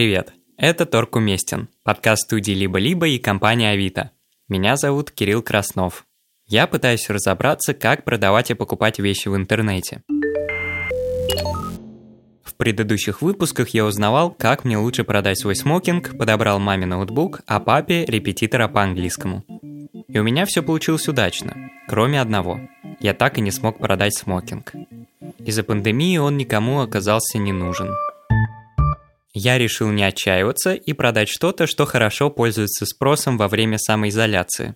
Привет, это Торг Уместен, подкаст студии «Либо-либо» и компания «Авито». Меня зовут Кирилл Краснов. Я пытаюсь разобраться, как продавать и покупать вещи в интернете. В предыдущих выпусках я узнавал, как мне лучше продать свой смокинг, подобрал маме ноутбук, а папе репетитора по английскому. И у меня все получилось удачно, кроме одного. Я так и не смог продать смокинг. Из-за пандемии он никому оказался не нужен. Я решил не отчаиваться и продать что-то, что хорошо пользуется спросом во время самоизоляции.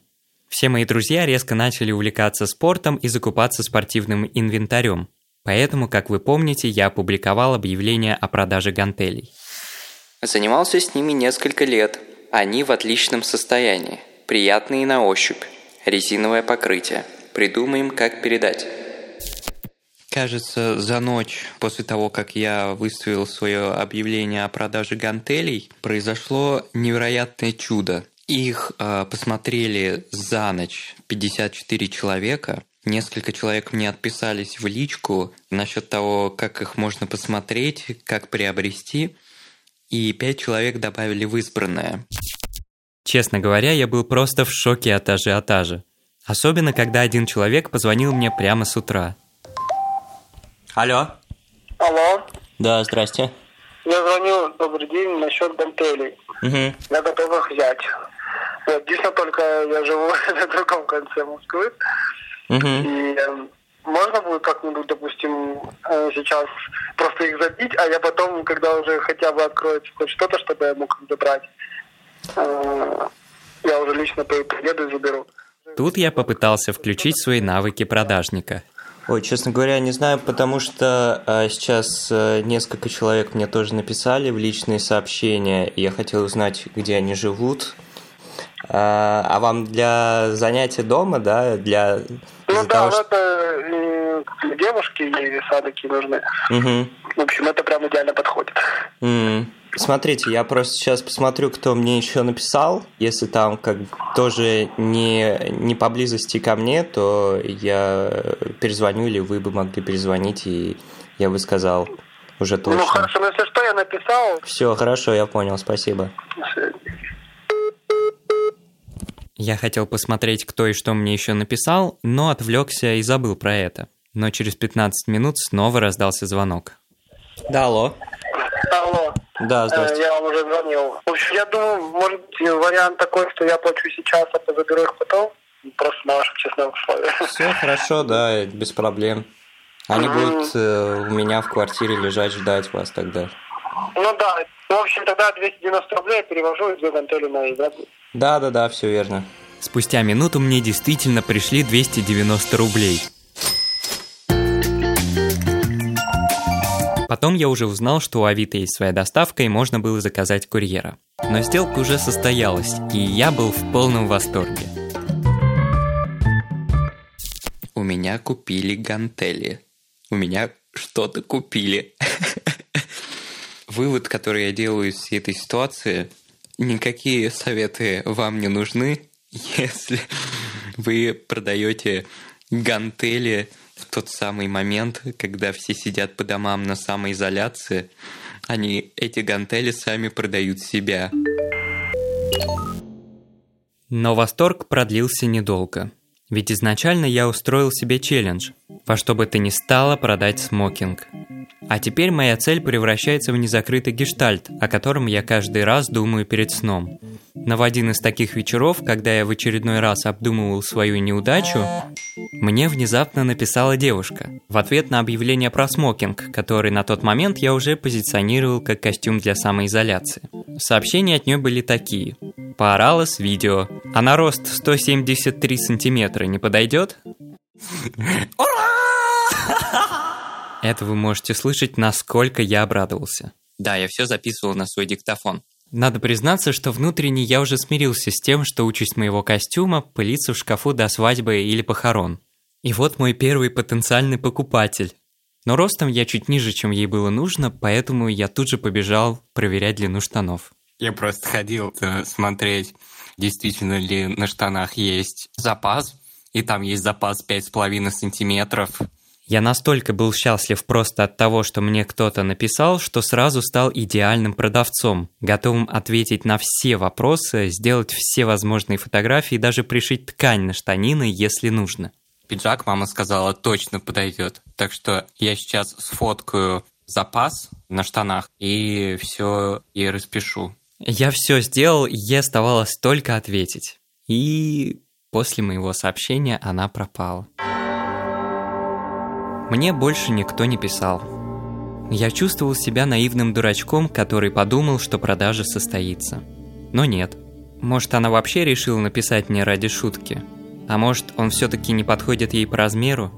Все мои друзья резко начали увлекаться спортом и закупаться спортивным инвентарем. Поэтому, как вы помните, я опубликовал объявление о продаже гантелей. Занимался с ними несколько лет. Они в отличном состоянии. Приятные на ощупь. Резиновое покрытие. Придумаем, как передать. Кажется, за ночь после того, как я выставил свое объявление о продаже гантелей, произошло невероятное чудо. Их э, посмотрели за ночь 54 человека. Несколько человек мне отписались в личку насчет того, как их можно посмотреть, как приобрести. И пять человек добавили в избранное. Честно говоря, я был просто в шоке от ажиотажа. Особенно, когда один человек позвонил мне прямо с утра. Алло. Алло. Да, здрасте. Я звоню, добрый день, насчет гантелей. Угу. Я готов их взять. Действительно, только я живу на другом конце Москвы. Угу. И э, можно будет как-нибудь, допустим, э, сейчас просто их забить, а я потом, когда уже хотя бы откроется хоть что-то, чтобы я мог их забрать, э, я уже лично приеду и заберу. Тут я попытался включить свои навыки продажника. Ой, честно говоря, не знаю, потому что э, сейчас э, несколько человек мне тоже написали в личные сообщения, и я хотел узнать, где они живут. Э, а вам для занятия дома, да, для... Ну да, того, ну что- это девушки, и такие нужны. Мгм. В общем, это прям идеально подходит. М. Смотрите, я просто сейчас посмотрю, кто мне еще написал. Если там как бы тоже не, не поблизости ко мне, то я перезвоню, или вы бы могли перезвонить, и я бы сказал уже точно. Ну хорошо, ну если что, я написал. Все, хорошо, я понял, спасибо. Я хотел посмотреть, кто и что мне еще написал, но отвлекся и забыл про это. Но через 15 минут снова раздался звонок. Да, алло. Алло. Да, Э, здравствуйте. Я вам уже звонил. В общем, я думаю, может быть, вариант такой, что я плачу сейчас, а заберу их потом. Просто на ваших честных условиях. Все хорошо, да, без проблем. Они Мгм. будут э, у меня в квартире лежать, ждать вас тогда. Ну да. В общем, тогда 290 рублей я перевожу из две гантели на игру. Да, да, да, все верно. Спустя минуту мне действительно пришли 290 рублей. Потом я уже узнал, что у Авито есть своя доставка и можно было заказать курьера. Но сделка уже состоялась, и я был в полном восторге. У меня купили гантели. У меня что-то купили. Вывод, который я делаю из всей этой ситуации, никакие советы вам не нужны, если вы продаете гантели тот самый момент, когда все сидят по домам на самоизоляции, они эти гантели сами продают себя. Но восторг продлился недолго. Ведь изначально я устроил себе челлендж, во что бы то ни стало продать смокинг. А теперь моя цель превращается в незакрытый гештальт, о котором я каждый раз думаю перед сном. Но в один из таких вечеров, когда я в очередной раз обдумывал свою неудачу, мне внезапно написала девушка в ответ на объявление про смокинг, который на тот момент я уже позиционировал как костюм для самоизоляции. Сообщения от нее были такие. Поорала с видео. А на рост 173 сантиметра не подойдет? Это вы можете слышать, насколько я обрадовался. Да, я все записывал на свой диктофон. Надо признаться, что внутренне я уже смирился с тем, что участь моего костюма пылится в шкафу до свадьбы или похорон. И вот мой первый потенциальный покупатель. Но ростом я чуть ниже, чем ей было нужно, поэтому я тут же побежал проверять длину штанов. Я просто ходил э, смотреть, действительно ли на штанах есть запас, и там есть запас 5,5 сантиметров. Я настолько был счастлив просто от того, что мне кто-то написал, что сразу стал идеальным продавцом, готовым ответить на все вопросы, сделать все возможные фотографии и даже пришить ткань на штанины, если нужно. Пиджак, мама сказала, точно подойдет. Так что я сейчас сфоткаю запас на штанах и все и распишу. Я все сделал, ей оставалось только ответить. И после моего сообщения она пропала. Мне больше никто не писал. Я чувствовал себя наивным дурачком, который подумал, что продажа состоится. Но нет. Может, она вообще решила написать мне ради шутки? А может, он все-таки не подходит ей по размеру?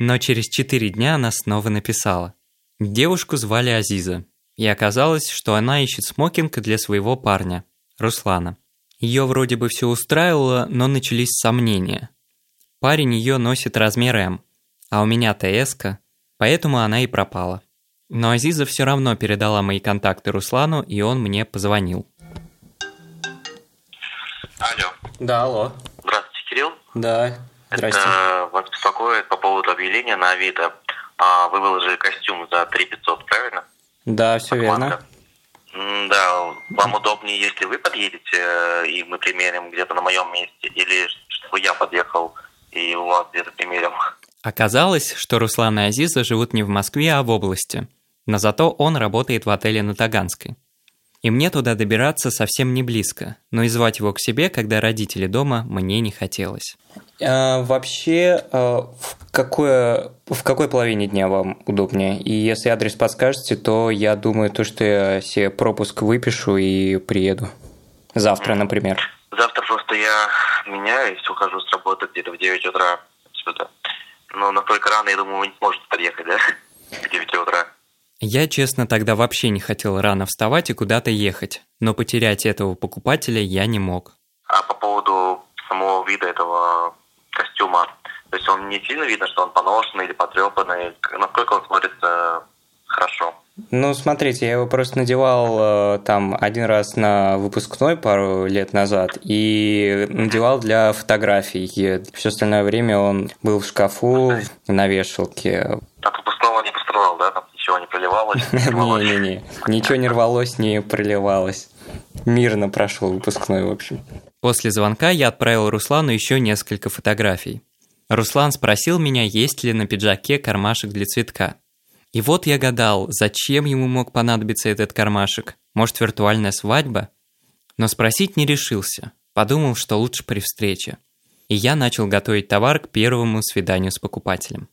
Но через четыре дня она снова написала. Девушку звали Азиза, и оказалось, что она ищет смокинг для своего парня, Руслана. Ее вроде бы все устраивало, но начались сомнения. Парень ее носит размер М, а у меня ТС, поэтому она и пропала. Но Азиза все равно передала мои контакты Руслану, и он мне позвонил. Алло. Да, алло. Здравствуйте, Кирилл. Да, здрасте. Это вас беспокоит по поводу объявления на Авито. А, вы выложили костюм за 3 500, правильно? Да, все верно. Да, вам удобнее, если вы подъедете, э, и мы примерим где-то на моем месте, или чтобы я подъехал и у вас где-то примерим. Оказалось, что Руслан и Азиза живут не в Москве, а в области. Но зато он работает в отеле на Таганской. И мне туда добираться совсем не близко, но и звать его к себе, когда родители дома, мне не хотелось. А, вообще, а, в, какое, в какой половине дня вам удобнее? И если адрес подскажете, то я думаю, то, что я себе пропуск выпишу и приеду. Завтра, например. Завтра просто я меняюсь, ухожу с работы где-то в 9 утра сюда. Но настолько рано, я думаю, вы не сможете подъехать, да? В 9 утра. Я, честно, тогда вообще не хотел рано вставать и куда-то ехать, но потерять этого покупателя я не мог. А по поводу вида этого костюма, то есть он не сильно видно, что он поношенный или потрепанный, насколько он смотрится хорошо. Ну, смотрите, я его просто надевал э, там один раз на выпускной пару лет назад и надевал для фотографий. Все остальное время он был в шкафу на вешалке. От выпускного не пострадал, да? Там ничего не проливалось? Не-не-не, ничего не рвалось, не проливалось. Мирно прошел выпускной, в общем. После звонка я отправил Руслану еще несколько фотографий. Руслан спросил меня, есть ли на пиджаке кармашек для цветка. И вот я гадал, зачем ему мог понадобиться этот кармашек? Может, виртуальная свадьба? Но спросить не решился. Подумал, что лучше при встрече. И я начал готовить товар к первому свиданию с покупателем.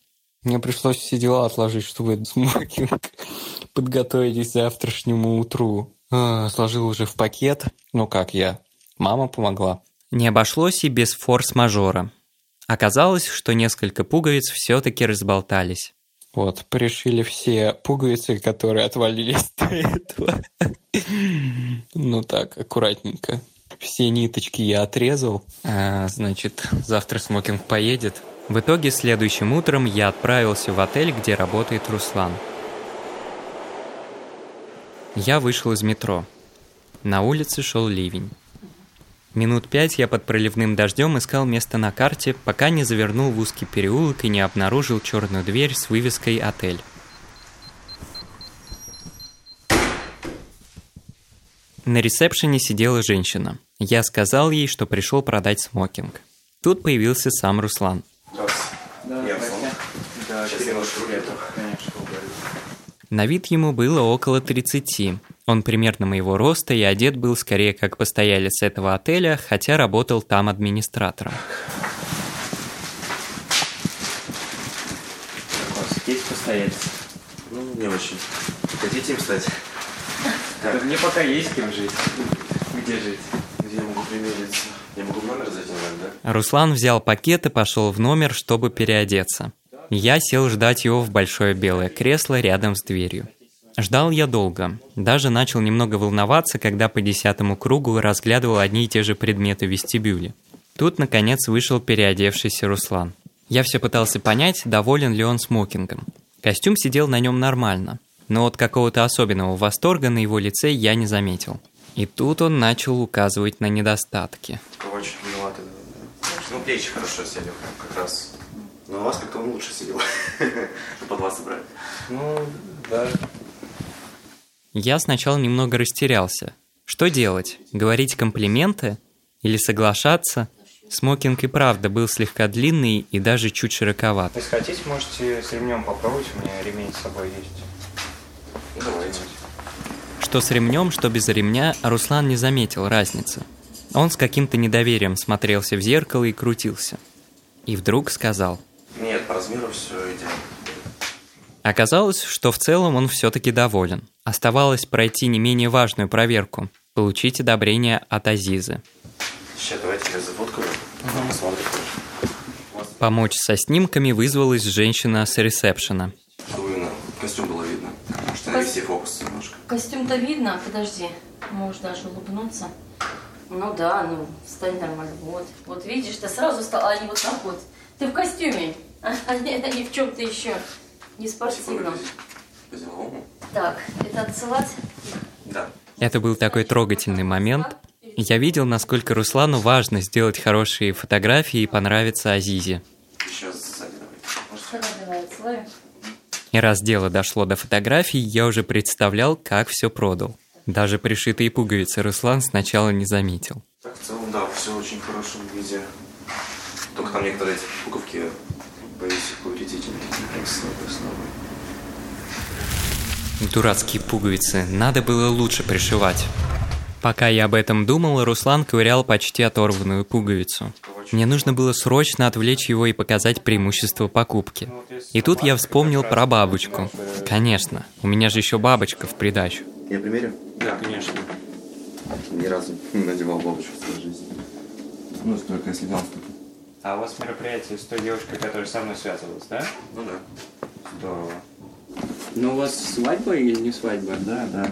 Мне пришлось все дела отложить, чтобы смокинг подготовить к завтрашнему утру. А, Сложил уже в пакет. Ну как я? Мама помогла. Не обошлось и без форс-мажора. Оказалось, что несколько пуговиц все-таки разболтались. Вот, пришили все пуговицы, которые отвалились до этого. Ну так, аккуратненько. Все ниточки я отрезал. А, значит, завтра смокинг поедет. В итоге следующим утром я отправился в отель, где работает Руслан. Я вышел из метро. На улице шел ливень. Минут пять я под проливным дождем искал место на карте, пока не завернул в узкий переулок и не обнаружил черную дверь с вывеской «Отель». На ресепшене сидела женщина. Я сказал ей, что пришел продать смокинг. Тут появился сам Руслан. На вид ему было около 30. Он примерно моего роста и одет был скорее как постоялец этого отеля, хотя работал там администратором. Есть постоялец? Ну, не очень. Хотите им стать? Мне пока есть кем жить. Где жить? Где я могу примериться? Я могу в номер зайти, да? Руслан взял пакет и пошел в номер, чтобы переодеться. Я сел ждать его в большое белое кресло рядом с дверью. Ждал я долго. Даже начал немного волноваться, когда по десятому кругу разглядывал одни и те же предметы в вестибюле. Тут, наконец, вышел переодевшийся Руслан. Я все пытался понять, доволен ли он смокингом. Костюм сидел на нем нормально, но вот какого-то особенного восторга на его лице я не заметил. И тут он начал указывать на недостатки. Короче, виноваты. Ну, плечи хорошо сели как раз. Но у вас как-то он лучше сидел. Под вас собрали. Ну, да. Я сначала немного растерялся. Что делать? Говорить комплименты? Или соглашаться? Смокинг и правда был слегка длинный и даже чуть широковат. Если хотите, можете с ремнем попробовать, у меня ремень с собой есть. Давайте. Что с ремнем, что без ремня, Руслан не заметил разницы. Он с каким-то недоверием смотрелся в зеркало и крутился. И вдруг сказал. Нет, по размеру все идеально. Оказалось, что в целом он все-таки доволен. Оставалось пройти не менее важную проверку – получить одобрение от Азизы. Сейчас давайте я зафоткаю. Посмотрим. Помочь со снимками вызвалась женщина с ресепшена. Костюм было видно. Может, Кос- навести фокус немножко. Костюм-то видно, подожди. Можешь даже улыбнуться. Ну да, ну, встань нормально. Вот. Вот видишь, ты сразу стал, а не вот так вот. Ты в костюме, а не, а не в чем-то еще. Не спортивном. Так, это отсылать? Да. Это был такой трогательный момент. Я видел, насколько Руслану важно сделать хорошие фотографии и понравиться Азизе. И раз дело дошло до фотографий, я уже представлял, как все продал. Даже пришитые пуговицы Руслан сначала не заметил. Так, в целом, да, все очень в хорошем виде. Только там некоторые эти буковки, боюсь, слабые. Дурацкие пуговицы, надо было лучше пришивать. Пока я об этом думал, Руслан ковырял почти оторванную пуговицу. Мне нужно было срочно отвлечь его и показать преимущество покупки. И тут я вспомнил про бабочку. Конечно, у меня же еще бабочка в придачу. Я примерю? Да, конечно. Ни разу не надевал бабочку в своей жизни. Ну, только если галстук. А у вас мероприятие с той девушкой, которая со мной связывалась, да? Ну да. Здорово. Ну, у вас свадьба или не свадьба? Да, да.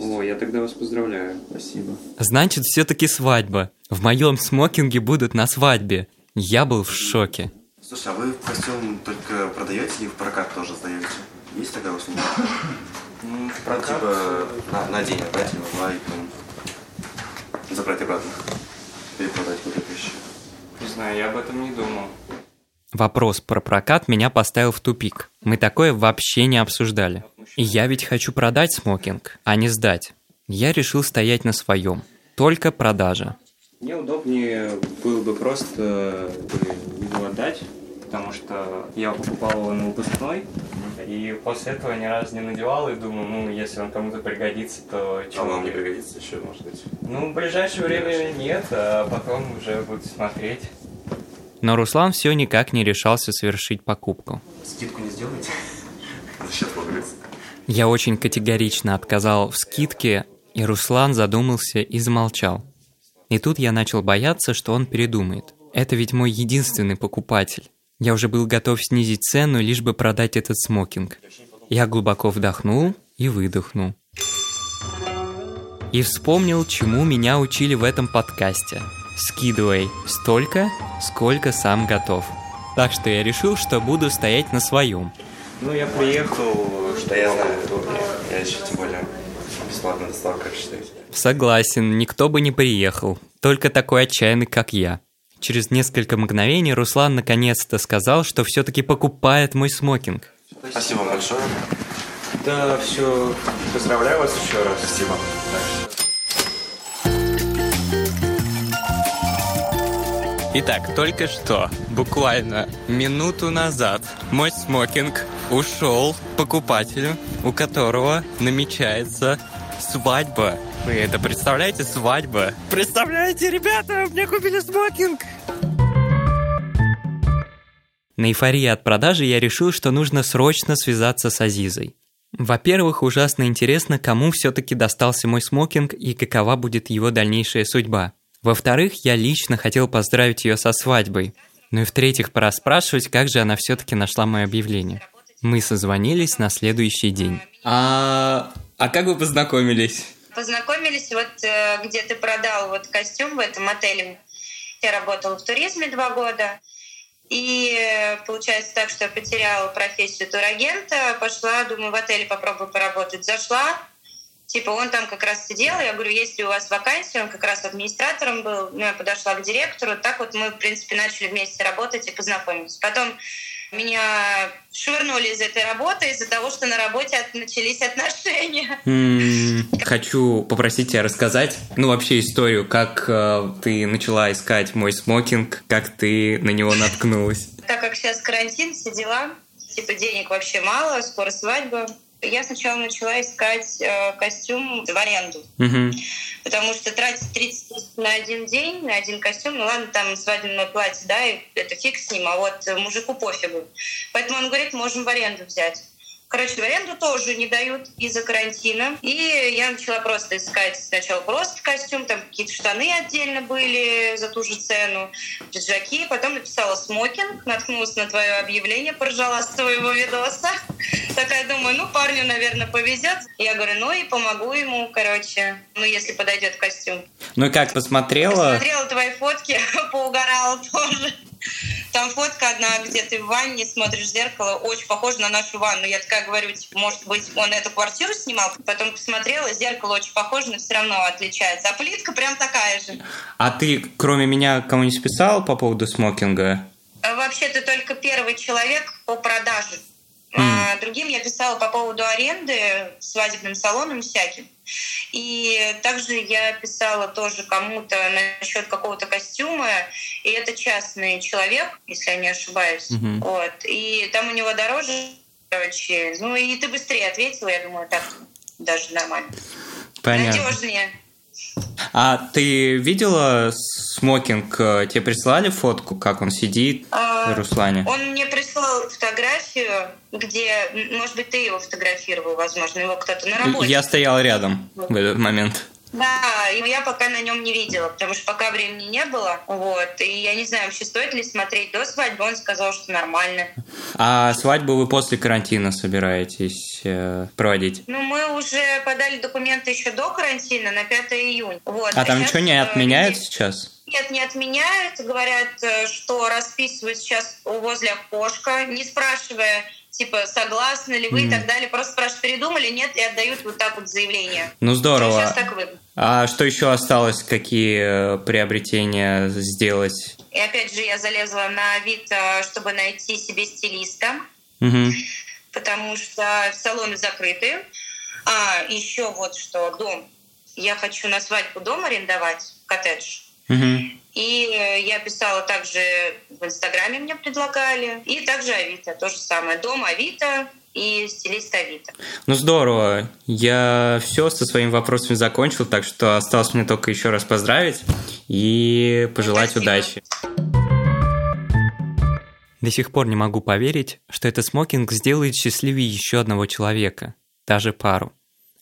О, я тогда вас поздравляю. Спасибо. Значит, все-таки свадьба. В моем смокинге будут на свадьбе. Я был в шоке. Слушай, а вы костюм только продаете или в прокат тоже сдаете? Есть такая услуга? Ну, Ну, типа на, на день отдать его, потом забрать обратно. Или продать куда-то знаю, я об этом не думал. Вопрос про прокат меня поставил в тупик. Мы такое вообще не обсуждали. И я ведь хочу продать смокинг, а не сдать. Я решил стоять на своем. Только продажа. Мне удобнее было бы просто его отдать, потому что я покупал его на выпускной, и после этого ни разу не надевал, и думаю, ну, если он кому-то пригодится, то А чего вам не пригодится еще, может быть. Ну, в ближайшее время нет, а потом уже буду смотреть. Но Руслан все никак не решался совершить покупку. Скидку не сделаете? За счет пуговиц. Я очень категорично отказал в скидке, и Руслан задумался и замолчал. И тут я начал бояться, что он передумает. Это ведь мой единственный покупатель. Я уже был готов снизить цену, лишь бы продать этот смокинг. Я глубоко вдохнул и выдохнул. И вспомнил, чему меня учили в этом подкасте. Скидывай столько, сколько сам готов. Так что я решил, что буду стоять на своем. Ну, я приехал, Да я знаю, я еще тем более бесплатная доставка, как считаете. Согласен, никто бы не приехал. Только такой отчаянный, как я. Через несколько мгновений Руслан наконец-то сказал, что все-таки покупает мой смокинг. Спасибо большое. Да, все, поздравляю вас еще раз. Спасибо. Итак, только что, буквально минуту назад, мой смокинг ушел покупателю, у которого намечается свадьба. Вы это представляете, свадьба? Представляете, ребята, мне купили смокинг! На эйфории от продажи я решил, что нужно срочно связаться с Азизой. Во-первых, ужасно интересно, кому все-таки достался мой смокинг и какова будет его дальнейшая судьба. Во-вторых, я лично хотел поздравить ее со свадьбой. Ну и в-третьих, пора спрашивать, как же она все-таки нашла мое объявление. Мы созвонились на следующий день. А, а как вы познакомились? Познакомились вот э, где ты продал вот костюм в этом отеле. Я работала в туризме два года. И э, получается так, что я потеряла профессию турагента. Пошла, думаю, в отеле попробую поработать. Зашла, Типа он там как раз сидел, я говорю, есть ли у вас вакансия, он как раз администратором был, ну, я подошла к директору, так вот мы, в принципе, начали вместе работать и познакомились. Потом меня швырнули из этой работы из-за того, что на работе от, начались отношения. М-м, хочу попросить тебя рассказать, ну, вообще историю, как э, ты начала искать мой смокинг, как ты на него наткнулась. Так как сейчас карантин, все дела, типа денег вообще мало, скоро свадьба, я сначала начала искать э, костюм в аренду. Мгм. Потому что тратить 30 тысяч на один день, на один костюм, ну ладно, там свадебное платье, да, и это фиг с ним, а вот мужику пофигу. Поэтому он говорит, можем в аренду взять. Короче, в аренду тоже не дают из-за карантина. И я начала просто искать сначала просто костюм, там какие-то штаны отдельно были за ту же цену, пиджаки. Потом написала смокинг, наткнулась на твое объявление, поржала с твоего видоса. Такая думаю, ну парню, наверное, повезет. Я говорю, ну и помогу ему, короче, ну если подойдет костюм. Ну и как, посмотрела? Посмотрела твои фотки, поугарала тоже. Там фотка одна, где ты в ванне смотришь в зеркало, очень похоже на нашу ванну. Я такая говорю, типа, может быть, он эту квартиру снимал? Потом посмотрела, зеркало очень похоже, но все равно отличается. А плитка прям такая же. А ты, кроме меня, кому-нибудь писал по поводу смокинга? А Вообще, ты только первый человек по продаже. А другим я писала по поводу аренды свадебным салонам всяким. И также я писала тоже кому-то насчет какого-то костюма, и это частный человек, если я не ошибаюсь. Мгм. Вот. И там у него дороже, короче. Ну и ты быстрее ответила, я думаю, так даже нормально. Понятно. Надежнее. А ты видела смокинг? Тебе прислали фотку, как он сидит, А, Руслане? Он мне прислал фотографию, где, может быть, ты его фотографировал, возможно, его кто-то на работе. Я стоял рядом в этот момент. Да, и я пока на нем не видела, потому что пока времени не было. Вот. И я не знаю, вообще стоит ли смотреть до свадьбы. Он сказал, что нормально. А свадьбу вы после карантина собираетесь э, проводить? Ну, мы уже подали документы еще до карантина на 5 июня. Вот. А там щас, ничего не э, отменяют людей- сейчас? Нет, не отменяют. Говорят, э, что расписывают сейчас возле окошка, не спрашивая, типа, согласны ли вы и Мгм. так далее. Просто спрашивают, передумали, нет, и отдают вот так вот заявление. Ну здорово. Сейчас так. А что еще осталось? Какие э, приобретения сделать? И опять же, я залезла на Авито, чтобы найти себе стилиста, Мгм. потому что салоны закрыты. А, еще вот что, дом. Я хочу на свадьбу дом арендовать, коттедж. Мгм. И э, я писала также в Инстаграме мне предлагали. И также Авито, то же самое. Дом Авито и стилист Авито. Ну здорово. Я все со своими вопросами закончил, так что осталось мне только еще раз поздравить и пожелать Спасибо. удачи. До сих пор не могу поверить, что этот смокинг сделает счастливее еще одного человека, даже пару.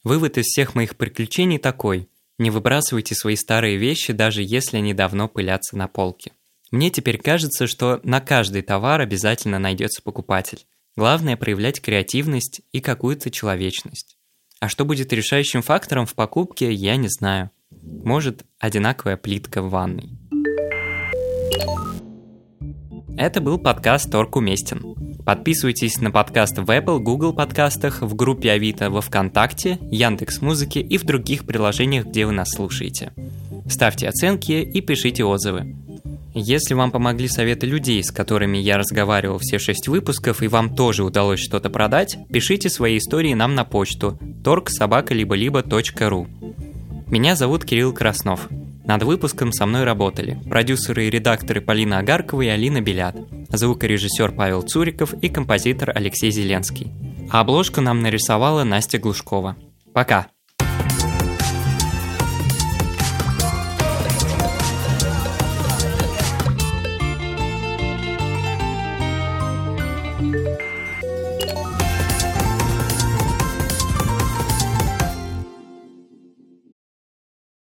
Вывод из всех моих приключений такой. Не выбрасывайте свои старые вещи, даже если они давно пылятся на полке. Мне теперь кажется, что на каждый товар обязательно найдется покупатель. Главное проявлять креативность и какую-то человечность. А что будет решающим фактором в покупке, я не знаю. Может, одинаковая плитка в ванной. Это был подкаст «Торг уместен». Подписывайтесь на подкаст в Apple, Google подкастах, в группе Авито во Вконтакте, Яндекс Музыке и в других приложениях, где вы нас слушаете. Ставьте оценки и пишите отзывы. Если вам помогли советы людей, с которыми я разговаривал все шесть выпусков, и вам тоже удалось что-то продать, пишите свои истории нам на почту торгсобака-либо-либо.ру Меня зовут Кирилл Краснов. Над выпуском со мной работали продюсеры и редакторы Полина Агаркова и Алина Белят, звукорежиссер Павел Цуриков и композитор Алексей Зеленский. А обложку нам нарисовала Настя Глушкова. Пока!